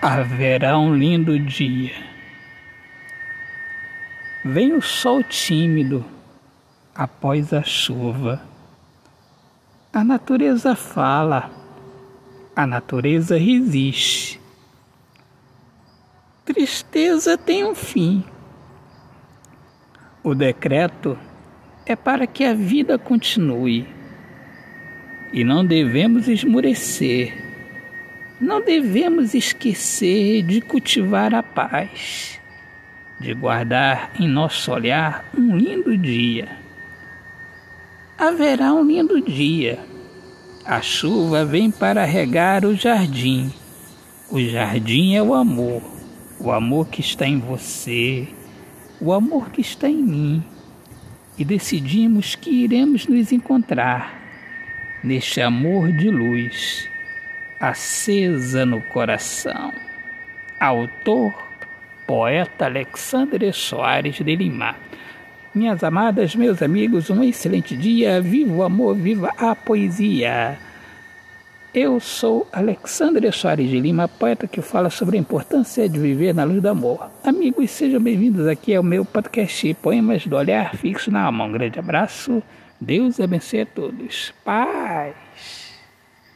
haverá um lindo dia. Vem o sol tímido após a chuva. A natureza fala, a natureza resiste. Tristeza tem um fim. O decreto é para que a vida continue e não devemos esmurecer não devemos esquecer de cultivar a paz, de guardar em nosso olhar um lindo dia. Haverá um lindo dia. A chuva vem para regar o jardim. O jardim é o amor, o amor que está em você, o amor que está em mim. E decidimos que iremos nos encontrar neste amor de luz acesa no coração. Autor, poeta Alexandre Soares de Lima. Minhas amadas, meus amigos, um excelente dia. Viva o amor, viva a poesia. Eu sou Alexandre Soares de Lima, poeta que fala sobre a importância de viver na luz do amor. Amigos, sejam bem-vindos aqui ao meu podcast Poemas do Olhar Fixo na Alma. Um grande abraço. Deus abençoe a todos. Pai.